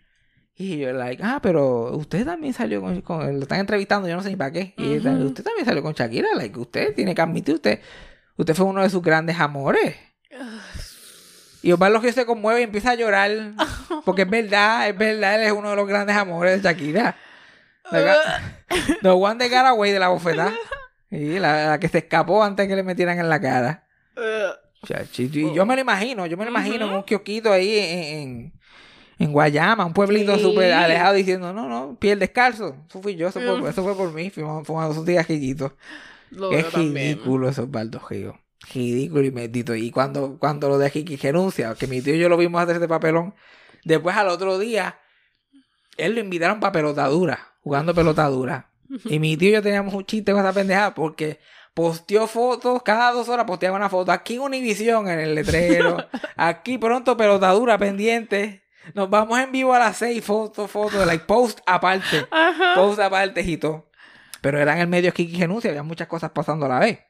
C: Y yo, like, ah, pero usted también salió con, con- lo están entrevistando, yo no sé ni para qué. Y usted también salió con Shakira, like, usted tiene que admitir, usted, usted fue uno de sus grandes amores. Y Osvaldo que se conmueve y empieza a llorar, porque es verdad, es verdad, él es uno de los grandes amores de Shakira. The, ga- the one that got away de la bofetada. Y la, la que se escapó antes que le metieran en la cara. Chachito, Y yo me lo imagino, yo me lo imagino en un kiosquito ahí en, en, Guayama, un pueblito
B: Sí.
C: súper alejado, diciendo, no, no, piel descalzo. Eso fui yo, eso fue, eso fue por mí, fuimos fumando esos cigarrillitos.
B: Lo
C: Es
B: también.
C: ridículo eso, Osvaldo Gio. Ridículo y maldito. Y cuando, cuando lo de Kiki renuncia, que mi tío y yo lo vimos hacer este papelón, después al otro día, él lo invitaron para pelotadura, jugando pelotadura. Y mi tío y yo teníamos un chiste con esa pendejada porque posteó fotos, cada dos horas posteaba una foto. Aquí en Univisión, en el letrero. Aquí pronto pelotadura pendiente. Nos vamos en vivo a las seis, fotos, fotos, like post aparte.
B: Ajá.
C: Post aparte y todo. Pero eran el medio Kiki renuncia, había muchas cosas pasando a la vez.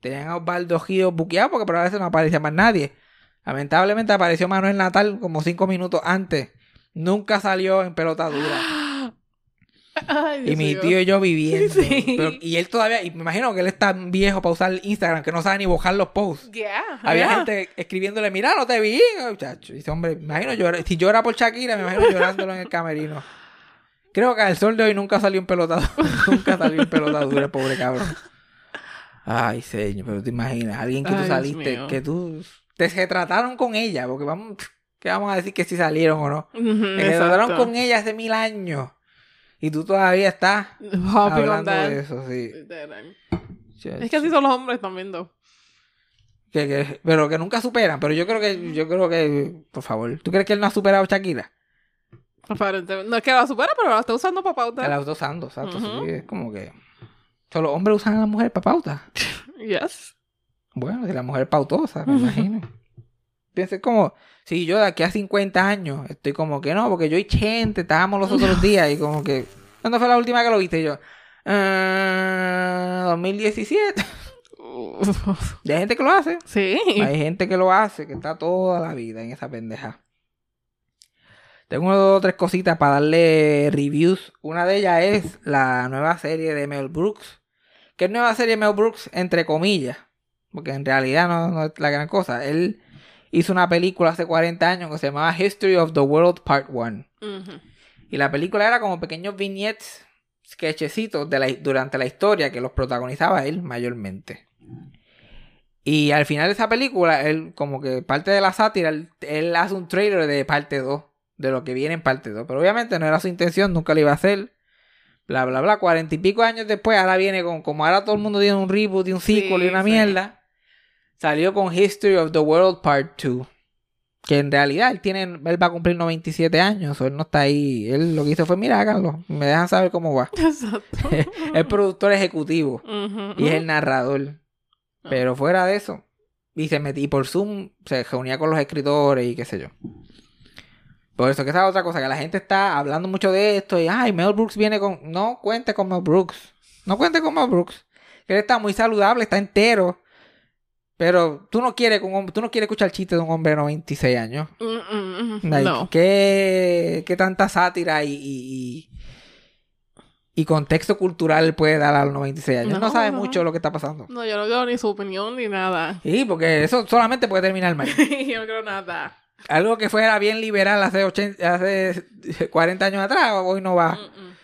C: Tenían a Osvaldo Gio buqueado porque por a veces no aparecía más nadie. Lamentablemente apareció Manuel Natal como cinco minutos antes. Nunca salió en pelotadura.
B: Ay,
C: Y mi tío y yo viviendo.
B: Sí.
C: Pero- y él todavía, y me imagino que él es tan viejo para usar Instagram que no sabe ni bojar los posts.
B: Yeah,
C: Había
B: yeah.
C: gente escribiéndole, mira, no te vi, muchacho. Y dice, hombre, me imagino llorar. Si llora por Shakira, me imagino llorándolo en el camerino. Creo que al sol de hoy nunca salió en pelotadura. nunca salió en pelotadura, el pobre cabrón. Ay, señor, pero te imaginas, alguien que
B: Ay,
C: tú saliste, que tú te retrataron con ella, porque vamos, ¿qué vamos a decir que si salieron o no? Te retrataron
B: exacto.
C: con ella hace mil años. Y tú todavía estás
B: Hopping
C: hablando de eso, sí.
B: Es que así son los hombres también, dos.
C: Que- que- pero que nunca superan. Pero yo creo que, yo creo que, por favor, ¿tú crees que él no ha superado a Shakira?
B: Aparentemente. No es que la supera, pero la está usando para pauta.
C: La está usando, exacto. Sí, es como que. Solo hombres usan a la mujer para pauta.
B: Yes.
C: Bueno, si la mujer pautosa, me imagino. Piensa como, si yo de aquí a 50 años estoy como que no, porque yo y Chente estábamos los otros días y como que. ¿Cuándo fue la última que lo viste? Y yo, "Ah, 2017. Y hay gente que lo hace.
B: sí.
C: Hay gente que lo hace, que está toda la vida en esa pendeja. Tengo dos o tres cositas para darle reviews. Una de ellas es la nueva serie de Mel Brooks. Que es nueva serie de Mel Brooks, entre comillas. Porque en realidad no, no es la gran cosa. Él hizo una película hace 40 años que se llamaba History of the World Part 1.
B: Ujú.
C: Y la película era como pequeños vignettes, sketchecitos de la, durante la historia que los protagonizaba él mayormente. Y al final de esa película, él, como que parte de la sátira, él, él hace un trailer de parte 2, de lo que viene en parte 2. Pero obviamente no era su intención, nunca lo iba a hacer. Bla, bla, bla. Cuarenta y pico años después, ahora viene con, como ahora todo el mundo tiene un reboot y un sequel y
B: Sí,
C: una
B: sí.
C: mierda. Salió con History of the World Part 2. Que en realidad él tiene, él va a cumplir 97 años, o él no está ahí. Él lo que hizo fue, mira, háganlo, me dejan saber cómo va.
B: Exacto.
C: es productor ejecutivo y es el narrador.
B: Ah.
C: Pero fuera de eso, y se metí por Zoom, se reunía con los escritores y qué sé yo. Por eso que esa es otra cosa, que la gente está hablando mucho de esto y, ay, Mel Brooks viene con... No cuente con Mel Brooks. No cuente con Mel Brooks. Él está muy saludable, está entero. Pero tú no quieres, con un- tú no quieres escuchar chistes de un hombre de 96 años.
B: Mm, mm, mm,
C: Like,
B: no.
C: ¿qué, qué tanta sátira y, y, contexto cultural puede dar a los 96 años? No,
B: No,
C: sabe
B: no.
C: mucho lo que está pasando.
B: No, yo no creo ni su opinión ni nada.
C: Sí, porque eso solamente puede terminar mal.
B: yo no creo nada.
C: Algo que fuera bien liberal hace, 80, hace 40 años atrás, hoy no va.
B: Mm, mm.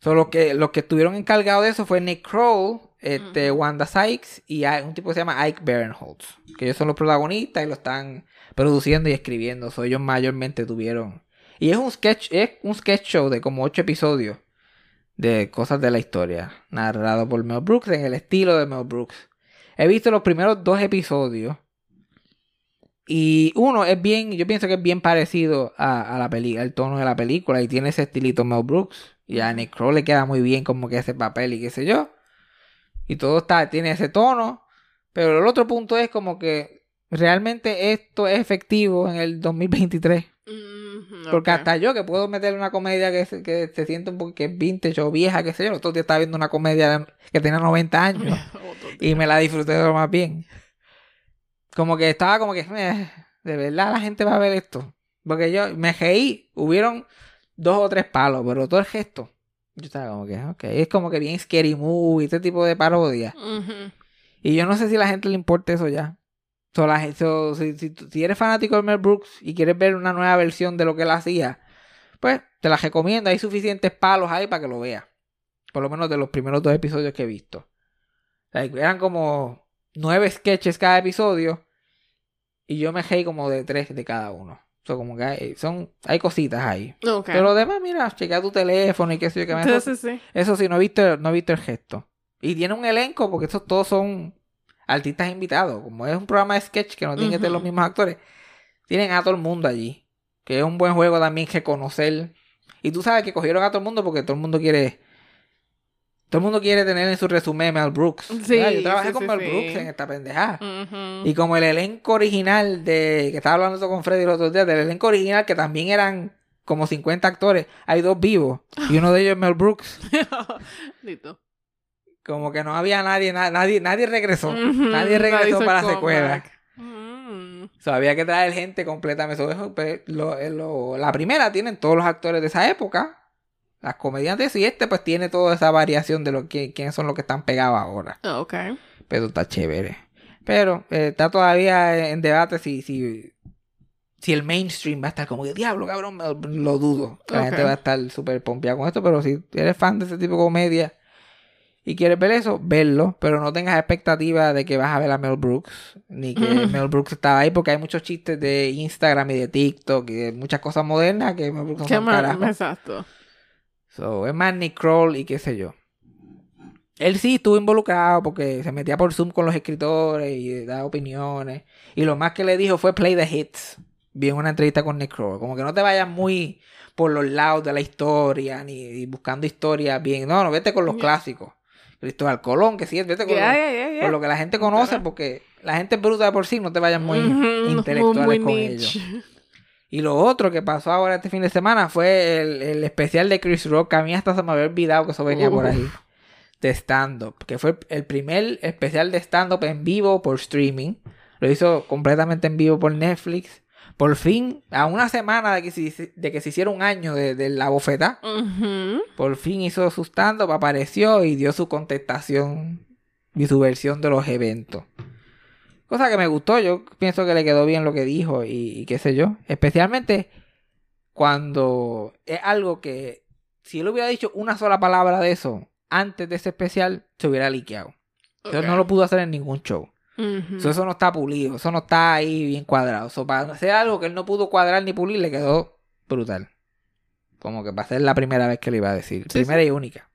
C: So, los que, los que estuvieron encargados de eso fue Nick Kroll, este, Wanda Sykes y hay un tipo que se llama Ike Barinholtz. Que ellos son los protagonistas y lo están produciendo y escribiendo. So, ellos mayormente tuvieron. Y es un sketch, es un sketch show de como ocho episodios de cosas de la historia. Narrado por Mel Brooks en el estilo de Mel Brooks. He visto los primeros dos episodios. Y uno es bien, yo pienso que es bien parecido a, a la película, el tono de la película y tiene ese estilito Mel Brooks. Y a Nick Kroll le queda muy bien como que ese papel y qué sé yo. Y todo está, tiene ese tono. Pero el otro punto es como que realmente esto es efectivo en el 2023.
B: Mm,
C: Porque
B: ok.
C: hasta yo que puedo meter una comedia que se, que se siente un poco que es vintage o vieja, qué sé yo. Otro día estaba viendo una comedia que tenía 90 años. Y me la disfruté de lo más bien. Como que estaba como que, "Eh, de verdad la gente va a ver esto. Porque yo me reí, hubieron dos o tres palos, pero todo el gesto. Yo estaba como que, ok, es como que bien scary movie, este tipo de parodia.
B: Ujú.
C: Y yo no sé si a la gente le importa eso ya. So, la so, si, si, eres fanático de Mel Brooks y quieres ver una nueva versión de lo que él hacía, pues te la recomiendo. Hay suficientes palos ahí para que lo veas. Por lo menos de los primeros dos episodios que he visto. Like, eran como nueve sketches cada episodio. Y yo me reí como de tres de cada uno. So, como que hay, son, hay cositas ahí. Pero lo demás, mira, chequea tu teléfono y qué sé yo. Que me
B: Sí, sí, sí.
C: eso sí, no he visto, no he visto el gesto. Y tiene un elenco, porque estos todos son artistas invitados. Como es un programa de sketch que no tienen que ser los mismos actores, tienen a todo el mundo allí. Que es un buen juego también que conocer. Y tú sabes que cogieron a todo el mundo porque todo el mundo quiere. Todo el mundo quiere tener en su resumen Mel Brooks.
B: Sí,
C: yo trabajé
B: sí,
C: con
B: sí,
C: Mel. Brooks en esta pendejada. Y como el elenco original de. Que estaba hablando esto con Freddy los otros días, del elenco original que también eran como 50 actores, hay dos vivos. Y uno de ellos es Mel Brooks.
B: Listo.
C: Como que no había nadie, na- nadie, nadie regresó. Nadie regresó para la secuela.
B: Mm.
C: Había que traer gente completamente. Eso, lo- eh, lo- la primera tienen todos los actores de esa época. Las comediantes y este pues tiene toda esa variación de lo que quiénes son los que están pegados ahora.
B: Ah, Ok.
C: Pero está chévere. Pero eh, está todavía en debate si, si, si el mainstream va a estar como que diablo, cabrón, lo dudo. La gente va a estar súper pompeada con esto, pero si eres fan de ese tipo de comedia y quieres ver eso, verlo, pero no tengas expectativa de que vas a ver a Mel Brooks, ni que
B: Ujú.
C: Mel Brooks estaba ahí, porque hay muchos chistes de Instagram y de TikTok y de muchas cosas modernas que Mel Brooks no
B: exacto.
C: So, es más Nick Kroll y qué sé yo. Él sí estuvo involucrado porque se metía por Zoom con los escritores y daba opiniones. Y lo más que le dijo fue play the hits. Vi en una entrevista con Nick Kroll. Como que no te vayas muy por los lados de la historia ni, buscando historias bien. No, no, vete con los clásicos. Cristóbal Colón, que sí, vete con,
B: Ya,
C: lo, con que la gente conoce porque la gente bruta de por sí. No te vayas muy
B: Ujú,
C: intelectuales
B: muy
C: con
B: niche.
C: ellos. Y lo otro que pasó ahora este fin de semana fue el, el especial de Chris Rock. que A mí hasta se me había olvidado que eso venía por ahí. De stand-up. Que fue el primer especial de stand-up en vivo por streaming. Lo hizo completamente en vivo por Netflix. Por fin, a una semana de que se, de que se hiciera un año de, de la bofeta, por fin hizo su stand-up, apareció y dio su contestación y su versión de los eventos. Cosa que me gustó, yo pienso que le quedó bien lo que dijo y, y qué sé yo. Especialmente cuando es algo que si él hubiera dicho una sola palabra de eso antes de ese especial, se hubiera liqueado. Eso
B: Ok.
C: no lo pudo hacer en ningún show. So, eso no está pulido, eso no está ahí bien cuadrado. So, para hacer algo que él no pudo cuadrar ni pulir, le quedó brutal. Como que va a ser la primera vez que le iba a decir.
B: Sí,
C: primera y única.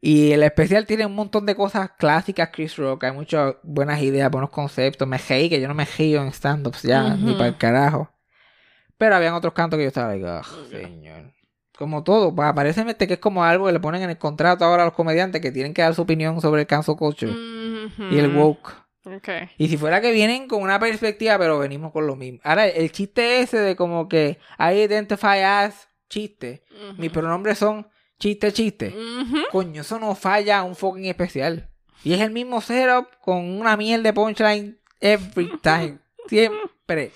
C: Y el especial tiene un montón de cosas clásicas, Chris Rock. Hay muchas buenas ideas, buenos conceptos. Me reí, que yo no me río en stand-ups ya, ni para el carajo. Pero habían otros cantos que yo estaba like, "Ah, señor. Como todo, pa- parece que es como algo que le ponen en el contrato ahora a los comediantes que tienen que dar su opinión sobre el cancel culture y el woke.
B: Ok.
C: Y si fuera que vienen con una perspectiva, pero venimos con lo mismo. Ahora, el chiste ese de como que I identify as chiste. Mis pronombres son chiste, chiste. Coño, eso no falla un fucking especial. Y es el mismo setup con una miel de punchline every time. Siempre.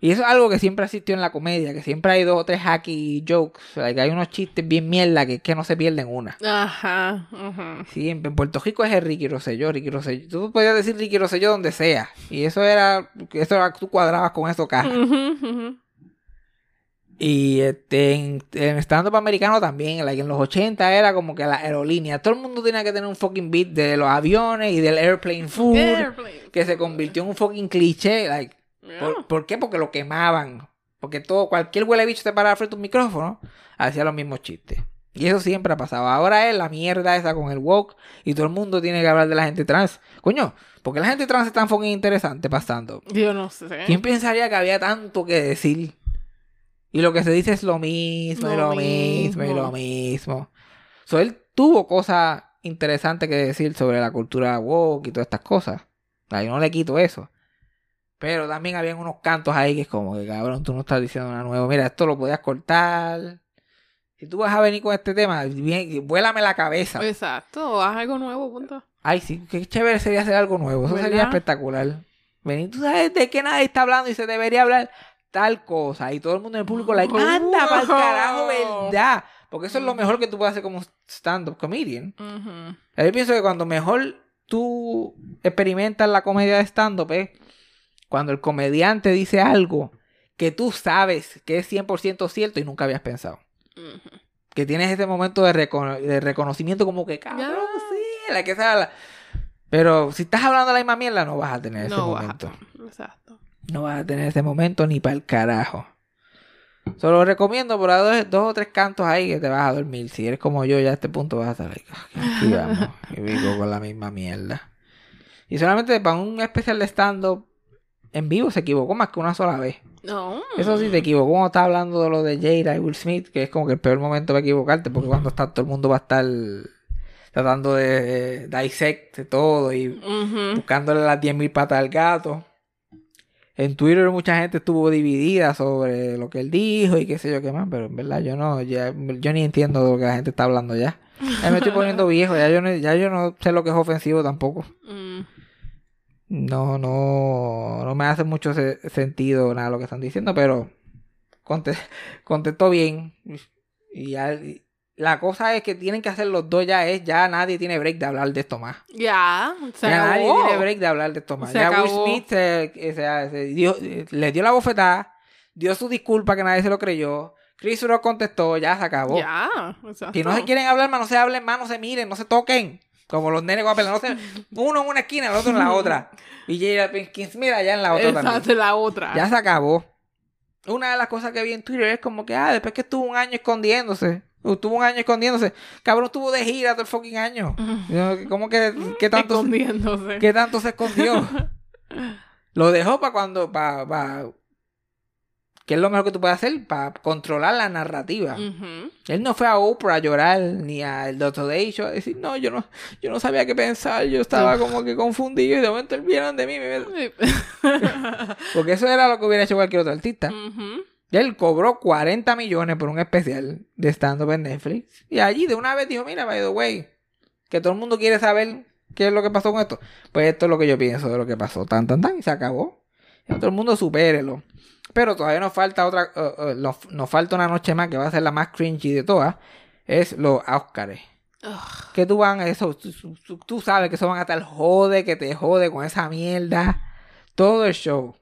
C: Y eso es algo que siempre existió en la comedia, que siempre hay dos o tres hacky jokes. Like, hay unos chistes bien mierda que, que no se pierden una.
B: Ajá. ajá.
C: Siempre. En Puerto Rico es el Ricky Rosselló, Ricky Rosselló. Tú podías decir Ricky Rosselló donde sea. Y eso era, eso era, tú cuadrabas con eso acá.
B: Ujú, ujú.
C: Y este, en, en stand-up americano también, like, en los 80 era como que la aerolínea. Todo el mundo tenía que tener un fucking beat de los aviones y del airplane food.
B: Airplane.
C: Que se convirtió en un fucking cliché. Like,
B: Yeah.
C: ¿por, por qué? Porque lo quemaban. Porque todo, cualquier huele bicho te paraba frente a un micrófono, hacía los mismos chistes. Y eso siempre ha pasado. Ahora es la mierda esa con el woke y todo el mundo tiene que hablar de la gente trans. Coño, porque la gente trans es tan fucking interesante pasando.
B: Yo no sé.
C: ¿Quién pensaría que había tanto que decir? Y lo que se dice es lo mismo, y
B: Lo
C: mismo, y lo mismo. So, él tuvo cosas interesantes que decir sobre la cultura woke y todas estas cosas. O sea, yo no le quito eso. Pero también habían unos cantos ahí que es como que, cabrón, tú no estás diciendo nada nuevo. Mira, esto lo podías cortar. Si tú vas a venir con este tema, bien, vuélame la cabeza.
B: Exacto. Haz algo nuevo, punto.
C: Ay, sí, qué chévere sería hacer algo nuevo. Eso sería espectacular. Venir, tú sabes de qué nadie está hablando y se debería hablar tal cosa. Y todo el mundo en el público, like, anda para el carajo, ¿verdad? Porque eso es lo mejor que tú puedes hacer como stand-up comedian.
B: Ujú.
C: Yo pienso que cuando mejor tú experimentas la comedia de stand-up es cuando el comediante dice algo que tú sabes que es 100% cierto y nunca habías pensado. Que tienes ese momento de, recono- de reconocimiento como que, cabrón, sí, la que sabe la- Pero si estás hablando la misma mierda, no vas a tener ese
B: No a-
C: momento.
B: Exacto.
C: No vas a tener ese momento ni para el carajo. Solo recomiendo por ahí dos, dos o tres cantos ahí que te vas a dormir. Si eres como yo, ya a este punto vas a estar like, "Ah, aquí vamos. Y vivo con la misma mierda. Y solamente para un especial de stand-up en vivo se equivocó más que una sola vez.
B: No.
C: Eso sí, te equivocó cuando estás hablando de lo de Jada y Will Smith, que es como que el peor momento para equivocarte, porque cuando está todo el mundo va a estar tratando de, de dissect todo y buscándole las 10.000 patas al gato. En Twitter mucha gente estuvo dividida sobre lo que él dijo y qué sé yo qué más, pero en verdad yo no, ya, yo ni entiendo de lo que la gente está hablando ya. Ya me estoy poniendo viejo, ya yo no, ya yo no sé lo que es ofensivo tampoco.
B: Mm.
C: No, no, no me hace mucho se- sentido nada lo que están diciendo, pero conte- contestó bien. Y ya, y la cosa es que tienen que hacer los dos ya es, ya nadie tiene break de hablar de esto más.
B: Ya. Se
C: ya nadie
B: acabó.
C: tiene break de hablar de esto más.
B: Se
C: ya
B: acabó.
C: Will Smith se, se- se- dio- le dio la bofetada, dio su disculpa que nadie se lo creyó. Chris Rock contestó, ya se acabó.
B: Ya. Exacto.
C: Si no se quieren hablar más, no se hablen más, no se miren, no se toquen. Como los nenes guapos, no se, uno en una esquina, el otro en la otra. Y Jada Pinkins, mira, allá en la otra también.
B: Exacto, la otra.
C: Ya se acabó. Una de las cosas que vi en Twitter es como que, ah, después que estuvo un año escondiéndose. Estuvo un año escondiéndose. Cabrón, estuvo de gira todo el fucking año. ¿Cómo que qué tanto,
B: Escondiéndose.
C: qué tanto se escondió? Lo dejó para cuando, para, ¿qué es lo mejor que tú puedes hacer? Para controlar la narrativa. Él no fue a Oprah a llorar ni al Dr. Day Show a decir, no, yo no, yo no sabía qué pensar, yo estaba como que confundido y de momento él vieron de mí. me- Porque eso era lo que hubiera hecho cualquier otro artista. Él cobró 40 millones por un especial de stand-up en Netflix. Y allí de una vez dijo, mira, by the way, que todo el mundo quiere saber qué es lo que pasó con esto. Pues esto es lo que yo pienso de lo que pasó. Tan, tan, tan, y se acabó. Y todo el mundo supérelo. Pero todavía nos falta otra, uh, uh, nos, nos falta una noche más que va a ser la más cringy de todas. Es los Oscars.
B: Ugh.
C: Que tú van, eso, tú, tú- tú sabes que eso van a estar jode, que te jode con esa mierda. Todo el show.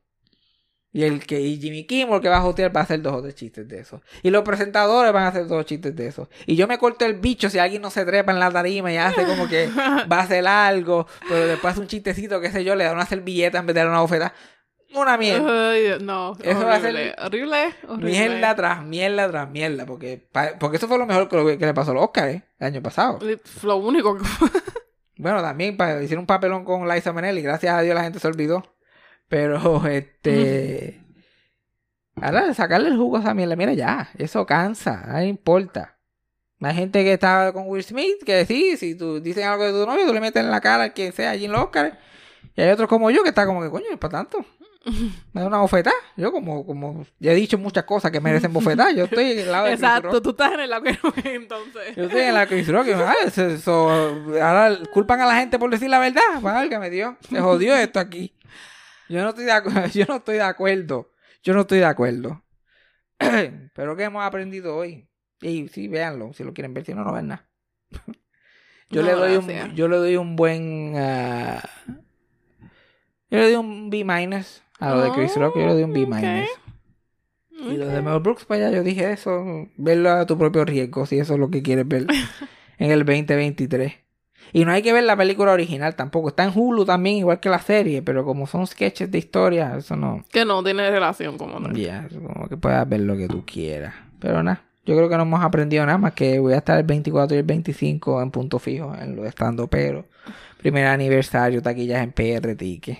C: Y el que y Jimmy Kimmel que va a hostear va a hacer dos o tres chistes de eso. Y los presentadores van a hacer dos chistes de eso. Y yo me corto el bicho si alguien no se trepa en la tarima y hace como que va a hacer algo, pero después hace un chistecito, qué sé yo, le da una servilleta en vez de dar una bofeta. Una mierda.
B: No.
C: Eso va a ser
B: horrible, horrible, horrible.
C: Mierda tras mierda tras mierda. Porque, porque eso fue lo mejor que, lo- que le pasó a los Oscars el año pasado.
B: Lo único que
C: Bueno, también para hicieron un papelón con Liza Minnelli. Gracias a Dios la gente se olvidó. Pero, este... Ahora, sacarle el jugo a esa mierda. Mira ya, eso cansa. No importa. Hay gente que está con Will Smith que sí, si tú dicen algo de tu novio, tú le metes en la cara a quien sea allí en los Oscars. Y hay otros como yo que está como que, coño, es para tanto. Me da una bofetada. Yo como, como ya he dicho muchas cosas que merecen bofetada. Yo estoy en el lado de Chris
B: Exacto,
C: Rock.
B: tú estás en el lado que no entonces.
C: Yo estoy en la Chris Rock. y, ah, eso- eso- ahora culpan a la gente por decir la verdad. Válgame Dios. Se jodió esto aquí. Yo no estoy de acuerdo. Yo no estoy de acuerdo. Yo no estoy de acuerdo. Pero ¿qué hemos aprendido hoy? Y sí, véanlo. Si lo quieren ver, si no, no ven nada. Yo,
B: No,
C: le doy
B: gracias.
C: un, yo le doy un buen... ah, yo le doy un B a lo de Chris Rock. Yo le doy un B
B: Ok.
C: minus. Y lo de. Mel Brooks, pues ya yo dije eso. Verlo a tu propio riesgo, si eso es lo que quieres ver en el 2023. Y no hay que ver la película original tampoco. Está en Hulu también, igual que la serie. Pero como son sketches de historia, eso no.
B: Que no tiene relación como tal.
C: Ya, como que puedas ver lo que tú quieras. Pero nada, yo creo que no hemos aprendido nada más que voy a estar el 24 y el 25 en punto fijo en lo de estando pero. Primer aniversario, taquillas en PR Ticket.